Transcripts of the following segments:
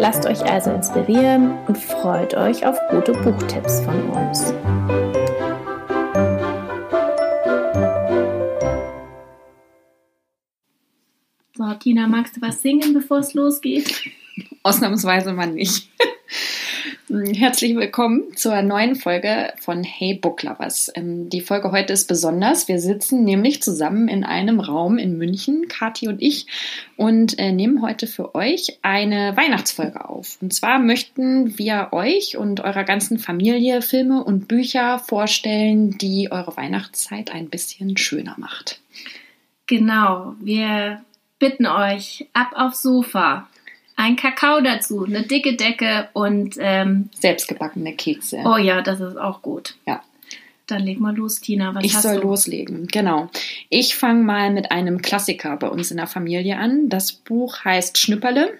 Lasst euch also inspirieren und freut euch auf gute Buchtipps von uns. So, Tina, magst du was singen, bevor es losgeht? Ausnahmsweise mal nicht. Herzlich willkommen zur neuen Folge von Hey Book Lovers. Ähm, die Folge heute ist besonders. Wir sitzen nämlich zusammen in einem Raum in München, Kathi und ich, und äh, nehmen heute für euch eine Weihnachtsfolge auf. Und zwar möchten wir euch und eurer ganzen Familie Filme und Bücher vorstellen, die eure Weihnachtszeit ein bisschen schöner macht. Genau, wir bitten euch ab aufs Sofa ein Kakao dazu, eine dicke Decke und ähm, selbstgebackene Kekse. Oh ja, das ist auch gut. Ja. Dann leg mal los, Tina. Was ich soll du? loslegen, genau. Ich fange mal mit einem Klassiker bei uns in der Familie an. Das Buch heißt Schnüpperle,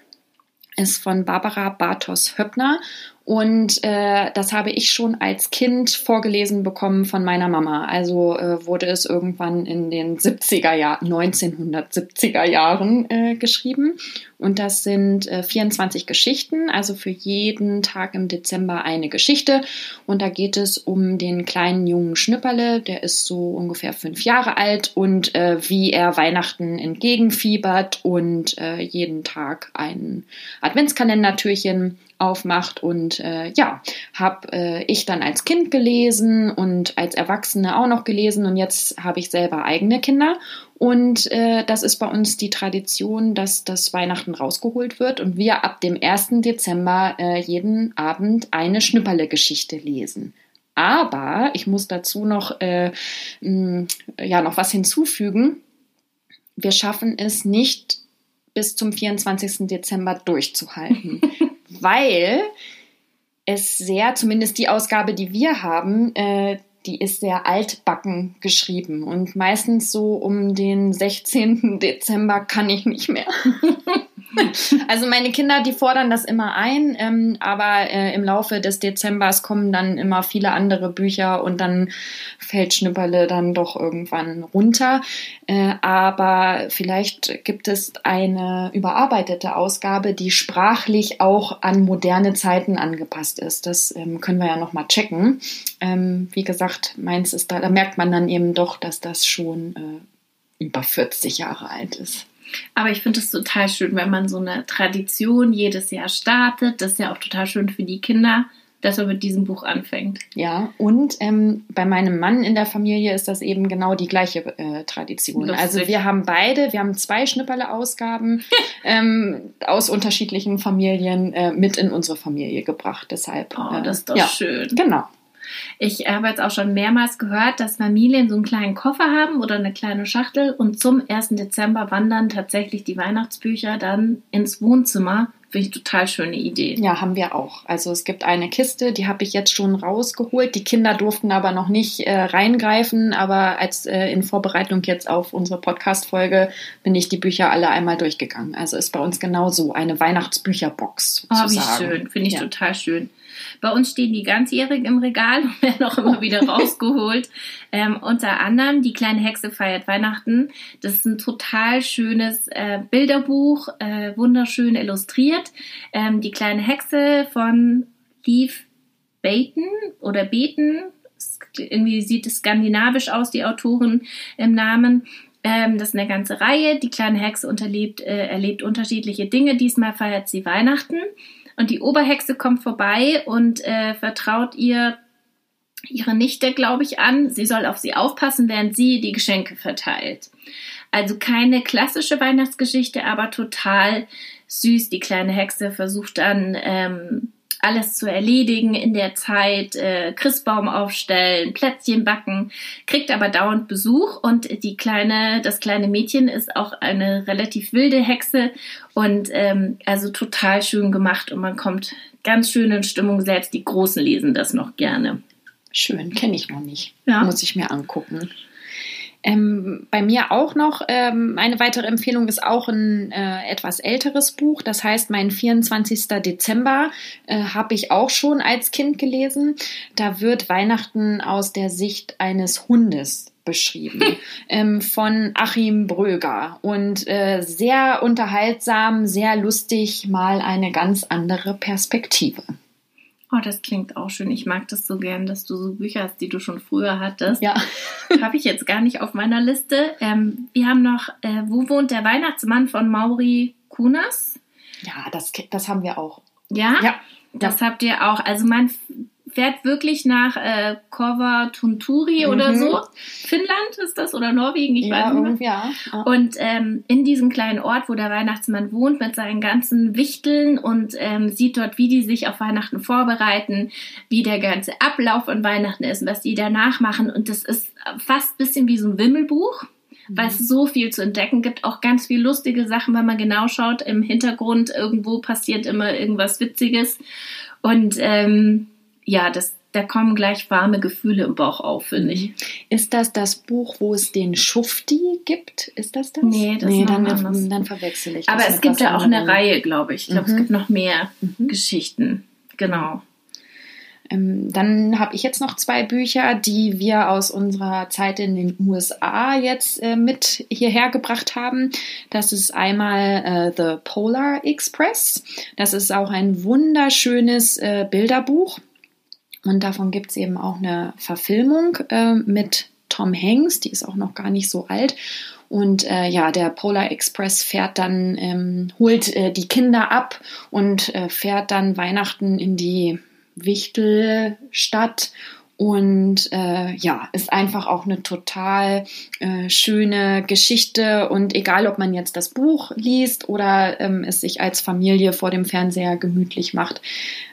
ist von Barbara Bartos Höppner und äh, das habe ich schon als Kind vorgelesen bekommen von meiner Mama. Also äh, wurde es irgendwann in den 70er Jahren, 1970er Jahren äh, geschrieben. Und das sind äh, 24 Geschichten, also für jeden Tag im Dezember eine Geschichte. Und da geht es um den kleinen jungen Schnipperle, der ist so ungefähr fünf Jahre alt und äh, wie er Weihnachten entgegenfiebert und äh, jeden Tag ein Adventskalendertürchen aufmacht. Und äh, ja, habe äh, ich dann als Kind gelesen und als Erwachsene auch noch gelesen und jetzt habe ich selber eigene Kinder. Und äh, das ist bei uns die Tradition, dass das Weihnachten rausgeholt wird und wir ab dem 1. Dezember äh, jeden Abend eine Schnüpperle-Geschichte lesen. Aber ich muss dazu noch, äh, mh, ja, noch was hinzufügen. Wir schaffen es nicht bis zum 24. Dezember durchzuhalten. weil es sehr, zumindest die Ausgabe, die wir haben, äh, die ist sehr altbacken geschrieben und meistens so um den 16. Dezember kann ich nicht mehr. also meine Kinder, die fordern das immer ein, ähm, aber äh, im Laufe des Dezembers kommen dann immer viele andere Bücher und dann fällt Schnipperle dann doch irgendwann runter. Äh, aber vielleicht gibt es eine überarbeitete Ausgabe, die sprachlich auch an moderne Zeiten angepasst ist. Das ähm, können wir ja noch mal checken. Ähm, wie gesagt, meins ist da, da merkt man dann eben doch, dass das schon äh, über 40 Jahre alt ist. Aber ich finde es total schön, wenn man so eine Tradition jedes Jahr startet. Das ist ja auch total schön für die Kinder, dass man mit diesem Buch anfängt. Ja, und ähm, bei meinem Mann in der Familie ist das eben genau die gleiche äh, Tradition. Lustig. Also wir haben beide, wir haben zwei Schnipperle-Ausgaben ähm, aus unterschiedlichen Familien äh, mit in unsere Familie gebracht. Deshalb. Oh, das ist doch ja, schön. Genau. Ich habe jetzt auch schon mehrmals gehört, dass Familien so einen kleinen Koffer haben oder eine kleine Schachtel und zum 1. Dezember wandern tatsächlich die Weihnachtsbücher dann ins Wohnzimmer. Finde ich total schöne Idee. Ja, haben wir auch. Also es gibt eine Kiste, die habe ich jetzt schon rausgeholt. Die Kinder durften aber noch nicht äh, reingreifen, aber als äh, in Vorbereitung jetzt auf unsere Podcast-Folge bin ich die Bücher alle einmal durchgegangen. Also ist bei uns genauso eine Weihnachtsbücherbox. Oh, wie schön. Finde ich ja. total schön. Bei uns stehen die ganzjährig im Regal und werden auch immer wieder rausgeholt. Ähm, unter anderem Die kleine Hexe feiert Weihnachten. Das ist ein total schönes äh, Bilderbuch, äh, wunderschön illustriert. Ähm, die kleine Hexe von Leaf Baten oder Beten. Irgendwie sieht es skandinavisch aus, die Autoren im Namen. Ähm, das ist eine ganze Reihe. Die kleine Hexe unterlebt, äh, erlebt unterschiedliche Dinge. Diesmal feiert sie Weihnachten. Und die Oberhexe kommt vorbei und äh, vertraut ihr ihre Nichte, glaube ich, an. Sie soll auf sie aufpassen, während sie die Geschenke verteilt. Also keine klassische Weihnachtsgeschichte, aber total süß. Die kleine Hexe versucht dann ähm, alles zu erledigen in der Zeit, äh, Christbaum aufstellen, Plätzchen backen, kriegt aber dauernd Besuch und die kleine, das kleine Mädchen ist auch eine relativ wilde Hexe und ähm, also total schön gemacht und man kommt ganz schön in Stimmung. Selbst die Großen lesen das noch gerne. Schön, kenne ich noch nicht. Ja. Muss ich mir angucken. Ähm, bei mir auch noch ähm, eine weitere Empfehlung ist auch ein äh, etwas älteres Buch. Das heißt, mein 24. Dezember äh, habe ich auch schon als Kind gelesen. Da wird Weihnachten aus der Sicht eines Hundes beschrieben ähm, von Achim Bröger und äh, sehr unterhaltsam, sehr lustig, mal eine ganz andere Perspektive. Oh, das klingt auch schön. Ich mag das so gern, dass du so Bücher hast, die du schon früher hattest. Ja. Habe ich jetzt gar nicht auf meiner Liste. Ähm, wir haben noch, äh, wo wohnt der Weihnachtsmann von Mauri Kunas? Ja, das, das haben wir auch. Ja? Ja. Das habt ihr auch. Also man fährt wirklich nach äh, Tunturi mhm. oder so. Finnland ist das oder Norwegen, ich ja, weiß nicht mehr. Ja. Und ähm, in diesem kleinen Ort, wo der Weihnachtsmann wohnt, mit seinen ganzen Wichteln und ähm, sieht dort, wie die sich auf Weihnachten vorbereiten, wie der ganze Ablauf an Weihnachten ist, was die danach machen. Und das ist fast ein bisschen wie so ein Wimmelbuch weil es mhm. so viel zu entdecken gibt, auch ganz viel lustige Sachen, wenn man genau schaut, im Hintergrund irgendwo passiert immer irgendwas Witziges. Und ähm, ja, das, da kommen gleich warme Gefühle im Bauch auf, finde ich. Ist das das Buch, wo es den Schufti gibt? Ist das das? Nee, das nee, dann, dann, dann verwechsel ich das. Aber es gibt ja auch eine Reihe, glaube ich. Ich glaube, mhm. es gibt noch mehr mhm. Geschichten. Genau. Ähm, dann habe ich jetzt noch zwei Bücher, die wir aus unserer Zeit in den USA jetzt äh, mit hierher gebracht haben. Das ist einmal äh, The Polar Express. Das ist auch ein wunderschönes äh, Bilderbuch. Und davon gibt es eben auch eine Verfilmung äh, mit Tom Hanks, die ist auch noch gar nicht so alt. Und äh, ja, der Polar Express fährt dann, ähm, holt äh, die Kinder ab und äh, fährt dann Weihnachten in die Wichtelstadt und äh, ja, ist einfach auch eine total äh, schöne Geschichte. Und egal, ob man jetzt das Buch liest oder ähm, es sich als Familie vor dem Fernseher gemütlich macht,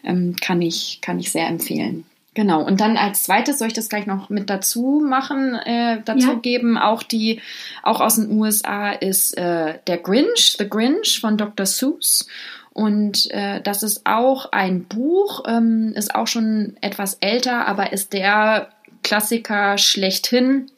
ähm, kann, ich, kann ich sehr empfehlen. Genau, und dann als zweites soll ich das gleich noch mit dazu machen, äh, dazu ja. geben. Auch die, auch aus den USA ist äh, der Grinch, The Grinch von Dr. Seuss. Und äh, das ist auch ein Buch, ähm, ist auch schon etwas älter, aber ist der Klassiker schlechthin.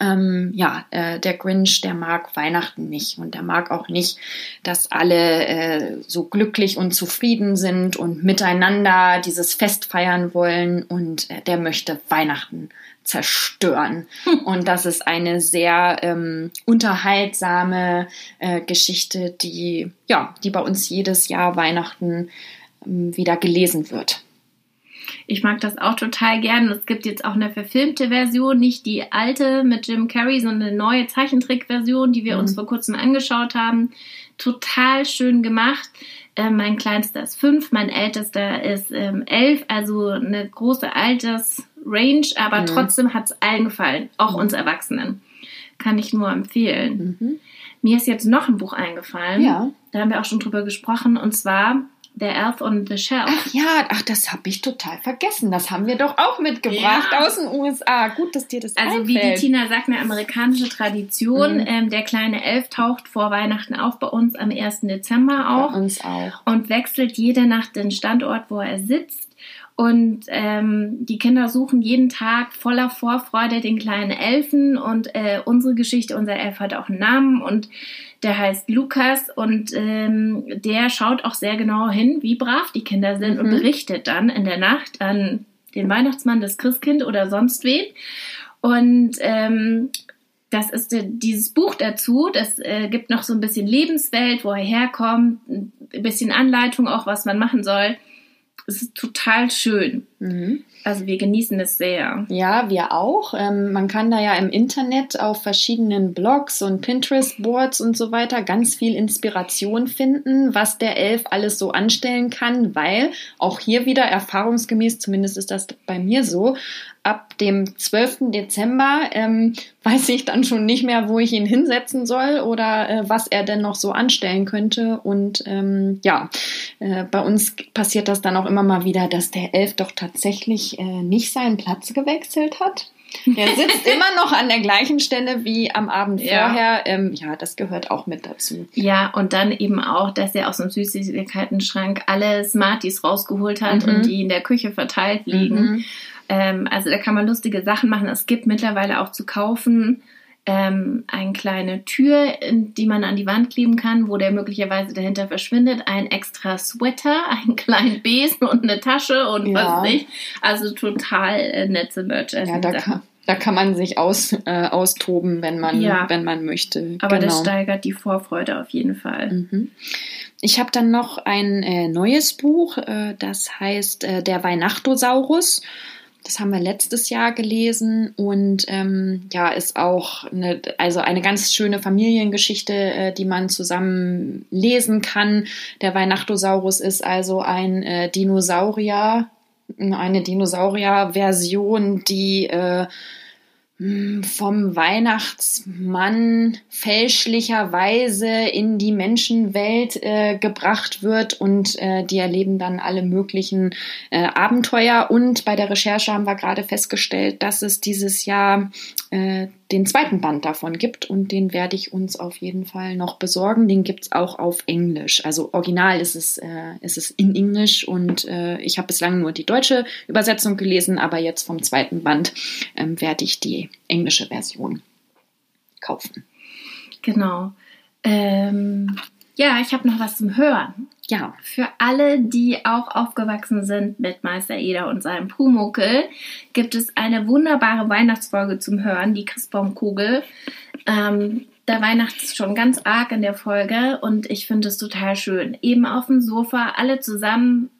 Ähm, ja, äh, der Grinch, der mag Weihnachten nicht und der mag auch nicht, dass alle äh, so glücklich und zufrieden sind und miteinander dieses Fest feiern wollen und äh, der möchte Weihnachten zerstören. Und das ist eine sehr ähm, unterhaltsame äh, Geschichte, die ja, die bei uns jedes Jahr Weihnachten ähm, wieder gelesen wird. Ich mag das auch total gern. Es gibt jetzt auch eine verfilmte Version, nicht die alte mit Jim Carrey, sondern eine neue Zeichentrickversion, die wir mhm. uns vor kurzem angeschaut haben. Total schön gemacht. Äh, mein kleinster ist fünf, mein ältester ist ähm, elf, also eine große Altersrange, aber mhm. trotzdem hat es allen gefallen, auch uns Erwachsenen. Kann ich nur empfehlen. Mhm. Mir ist jetzt noch ein Buch eingefallen. Ja. Da haben wir auch schon drüber gesprochen, und zwar The Elf on the Shelf. Ach ja, ach, das habe ich total vergessen. Das haben wir doch auch mitgebracht ja. aus den USA. Gut, dass dir das Also einfällt. wie die Tina sagt, eine amerikanische Tradition. Mhm. Ähm, der kleine Elf taucht vor Weihnachten auf, bei uns am 1. Dezember auch. Bei uns auch. Und wechselt jede Nacht den Standort, wo er sitzt. Und ähm, die Kinder suchen jeden Tag voller Vorfreude den kleinen Elfen. Und äh, unsere Geschichte, unser Elf hat auch einen Namen und der heißt Lukas. Und ähm, der schaut auch sehr genau hin, wie brav die Kinder sind mhm. und berichtet dann in der Nacht an den Weihnachtsmann, das Christkind oder sonst wen. Und ähm, das ist äh, dieses Buch dazu. Das äh, gibt noch so ein bisschen Lebenswelt, wo er herkommt, ein bisschen Anleitung auch, was man machen soll es ist total schön. Mhm. Also wir genießen es sehr. Ja, wir auch. Ähm, man kann da ja im Internet auf verschiedenen Blogs und Pinterest-Boards und so weiter ganz viel Inspiration finden, was der Elf alles so anstellen kann, weil auch hier wieder erfahrungsgemäß, zumindest ist das bei mir so, ab dem 12. Dezember ähm, weiß ich dann schon nicht mehr, wo ich ihn hinsetzen soll oder äh, was er denn noch so anstellen könnte. Und ähm, ja, äh, bei uns passiert das dann auch immer mal wieder, dass der Elf doch tatsächlich äh, nicht seinen Platz gewechselt hat. Der sitzt immer noch an der gleichen Stelle wie am Abend Ja. vorher. Ähm, ja, das gehört auch mit dazu. Ja, und dann eben auch, dass er aus dem Süßigkeiten-Schrank alle Smarties rausgeholt hat Mhm. und die in der Küche verteilt liegen. Mhm. Ähm, also da kann man lustige Sachen machen. Es gibt mittlerweile auch zu kaufen ähm, eine kleine Tür, die man an die Wand kleben kann, wo der möglicherweise dahinter verschwindet. Ein extra Sweater, einen kleinen Besen und eine Tasche und Ja. was ich. Also total äh, nette Merchandise. Ja, da kann, da kann man sich aus, äh, austoben, wenn man, Ja. wenn man möchte. Aber genau. das steigert die Vorfreude auf jeden Fall. Mhm. Ich habe dann noch ein äh, neues Buch, äh, das heißt äh, Der Weihnachtosaurus. Das haben wir letztes Jahr gelesen und ähm, ja, ist auch eine, also eine ganz schöne Familiengeschichte, äh, die man zusammen lesen kann. Der Weihnachtosaurus ist also ein äh, Dinosaurier, eine Dinosaurier-Version, die äh, vom Weihnachtsmann fälschlicherweise in die Menschenwelt äh, gebracht wird und äh, die erleben dann alle möglichen äh, Abenteuer. Und bei der Recherche haben wir gerade festgestellt, dass es dieses Jahr äh, den zweiten Band davon gibt und den werde ich uns auf jeden Fall noch besorgen. Den gibt es auch auf Englisch. Also original ist es, äh, ist es in Englisch und äh, ich habe bislang nur die deutsche Übersetzung gelesen, aber jetzt vom zweiten Band ähm, werde ich die englische Version kaufen. Genau. Ähm, ja, ich habe noch was zum Hören. Ja, Für alle, die auch aufgewachsen sind mit Meister Eder und seinem Pumuckel, gibt es eine wunderbare Weihnachtsfolge zum Hören, die Christbaumkugel. Ähm, da weihnachts es schon ganz arg in der Folge und ich finde es total schön. Eben auf dem Sofa, alle zusammen.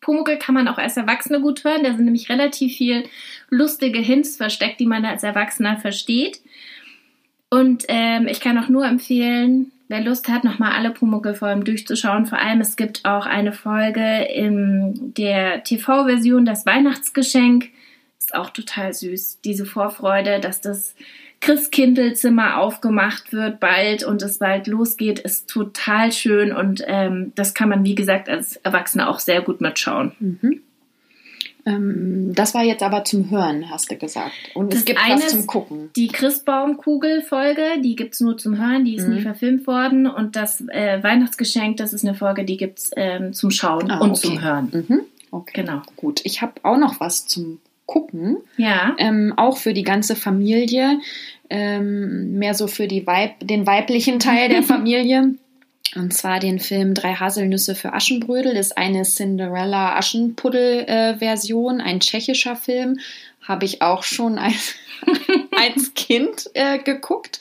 Pumuckel kann man auch als Erwachsene gut hören. Da sind nämlich relativ viel lustige Hints versteckt, die man als Erwachsener versteht. Und ähm, ich kann auch nur empfehlen, wer Lust hat, nochmal alle Pumuckl-Folgen durchzuschauen. Vor allem, es gibt auch eine Folge in der TV-Version, das Weihnachtsgeschenk. Ist auch total süß. Diese Vorfreude, dass das Christkindlzimmer aufgemacht wird bald und es bald losgeht, ist total schön. Und ähm, das kann man, wie gesagt, als Erwachsener auch sehr gut mitschauen. mhm. Ähm, das war jetzt aber zum Hören, hast du gesagt. Und es gibt eine was zum Gucken. Die Christbaumkugel-Folge, die gibt's nur zum Hören, die ist Mhm. nie verfilmt worden. Und das äh, Weihnachtsgeschenk, das ist eine Folge, die gibt's ähm, zum Schauen Ah, und okay. zum Hören. Mhm. Okay. Genau. Gut, ich habe auch noch was zum Gucken. Ja. ähm, auch für die ganze Familie, ähm, mehr so für die Weib den weiblichen Teil der Familie. Und zwar den Film Drei Haselnüsse für Aschenbrödel ist eine Cinderella Aschenpuddel-Version, ein tschechischer Film. Habe ich auch schon als, als Kind äh, geguckt,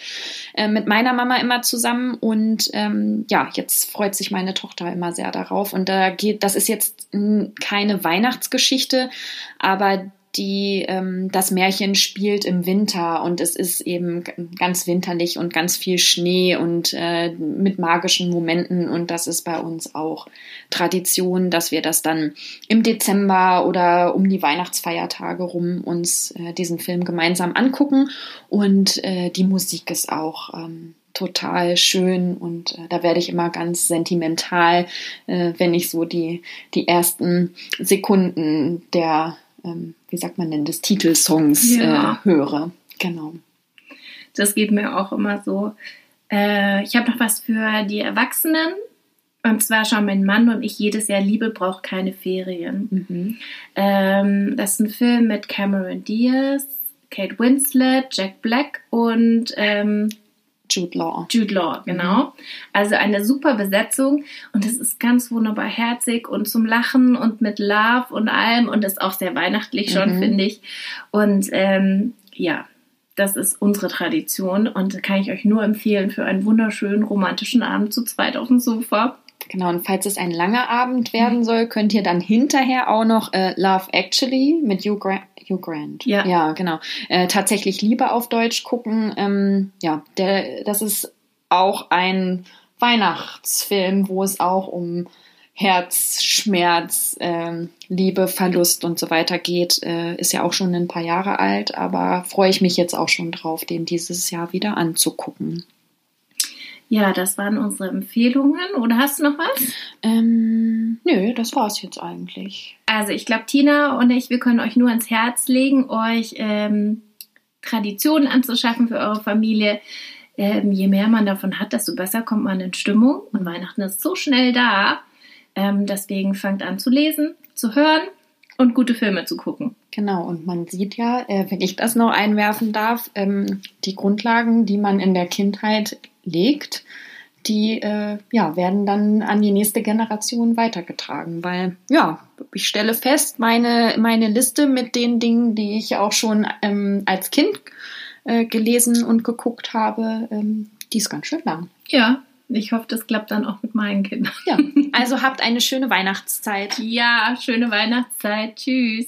äh, mit meiner Mama immer zusammen. Und ähm, ja, jetzt freut sich meine Tochter immer sehr darauf. Und da geht, das ist jetzt keine Weihnachtsgeschichte, aber die ähm, das Märchen spielt im Winter und es ist eben ganz winterlich und ganz viel Schnee und äh, mit magischen Momenten und das ist bei uns auch Tradition, dass wir das dann im Dezember oder um die Weihnachtsfeiertage rum uns äh, diesen Film gemeinsam angucken und äh, die Musik ist auch ähm, total schön und äh, da werde ich immer ganz sentimental, äh, wenn ich so die, die ersten Sekunden der, ähm, wie sagt man denn, des Titelsongs Ja. äh, höre. Genau. Das geht mir auch immer so. Äh, ich habe noch was für die Erwachsenen. Und zwar schauen mein Mann und ich jedes Jahr Liebe braucht keine Ferien. Mhm. Ähm, das ist ein Film mit Cameron Diaz, Kate Winslet, Jack Black und ähm, Jude Law. Jude Law, genau. Also eine super Besetzung und es ist ganz wunderbar herzig und zum Lachen und mit Love und allem und ist auch sehr weihnachtlich schon, Mhm. finde ich. Und ähm, ja, das ist unsere Tradition und kann ich euch nur empfehlen für einen wunderschönen romantischen Abend zu zweit auf dem Sofa. Genau, und falls es ein langer Abend werden soll, könnt ihr dann hinterher auch noch äh, Love Actually mit Hugh Grant. Hugh Grant. Ja. ja genau. Äh, tatsächlich Liebe auf Deutsch gucken. Ähm, ja, der, das ist auch ein Weihnachtsfilm, wo es auch um Herz, Schmerz, ähm, Liebe, Verlust und so weiter geht. Äh, ist ja auch schon ein paar Jahre alt, aber freue ich mich jetzt auch schon drauf, den dieses Jahr wieder anzugucken. Ja, das waren unsere Empfehlungen. Oder hast du noch was? Ähm, nö, das war's jetzt eigentlich. Also ich glaube, Tina und ich, wir können euch nur ans Herz legen, euch ähm, Traditionen anzuschaffen für eure Familie. Ähm, je mehr man davon hat, desto besser kommt man in Stimmung. Und Weihnachten ist so schnell da. Ähm, deswegen fangt an zu lesen, zu hören und gute Filme zu gucken. Genau, und man sieht ja, äh, wenn ich das noch einwerfen darf, ähm, die Grundlagen, die man in der Kindheit legt, die äh, ja, werden dann an die nächste Generation weitergetragen. Weil, ja, ich stelle fest, meine, meine Liste mit den Dingen, die ich auch schon ähm, als Kind äh, gelesen und geguckt habe, ähm, die ist ganz schön lang. Ja, ich hoffe, das klappt dann auch mit meinen Kindern. Ja, also habt eine schöne Weihnachtszeit. Ja, schöne Weihnachtszeit. Tschüss.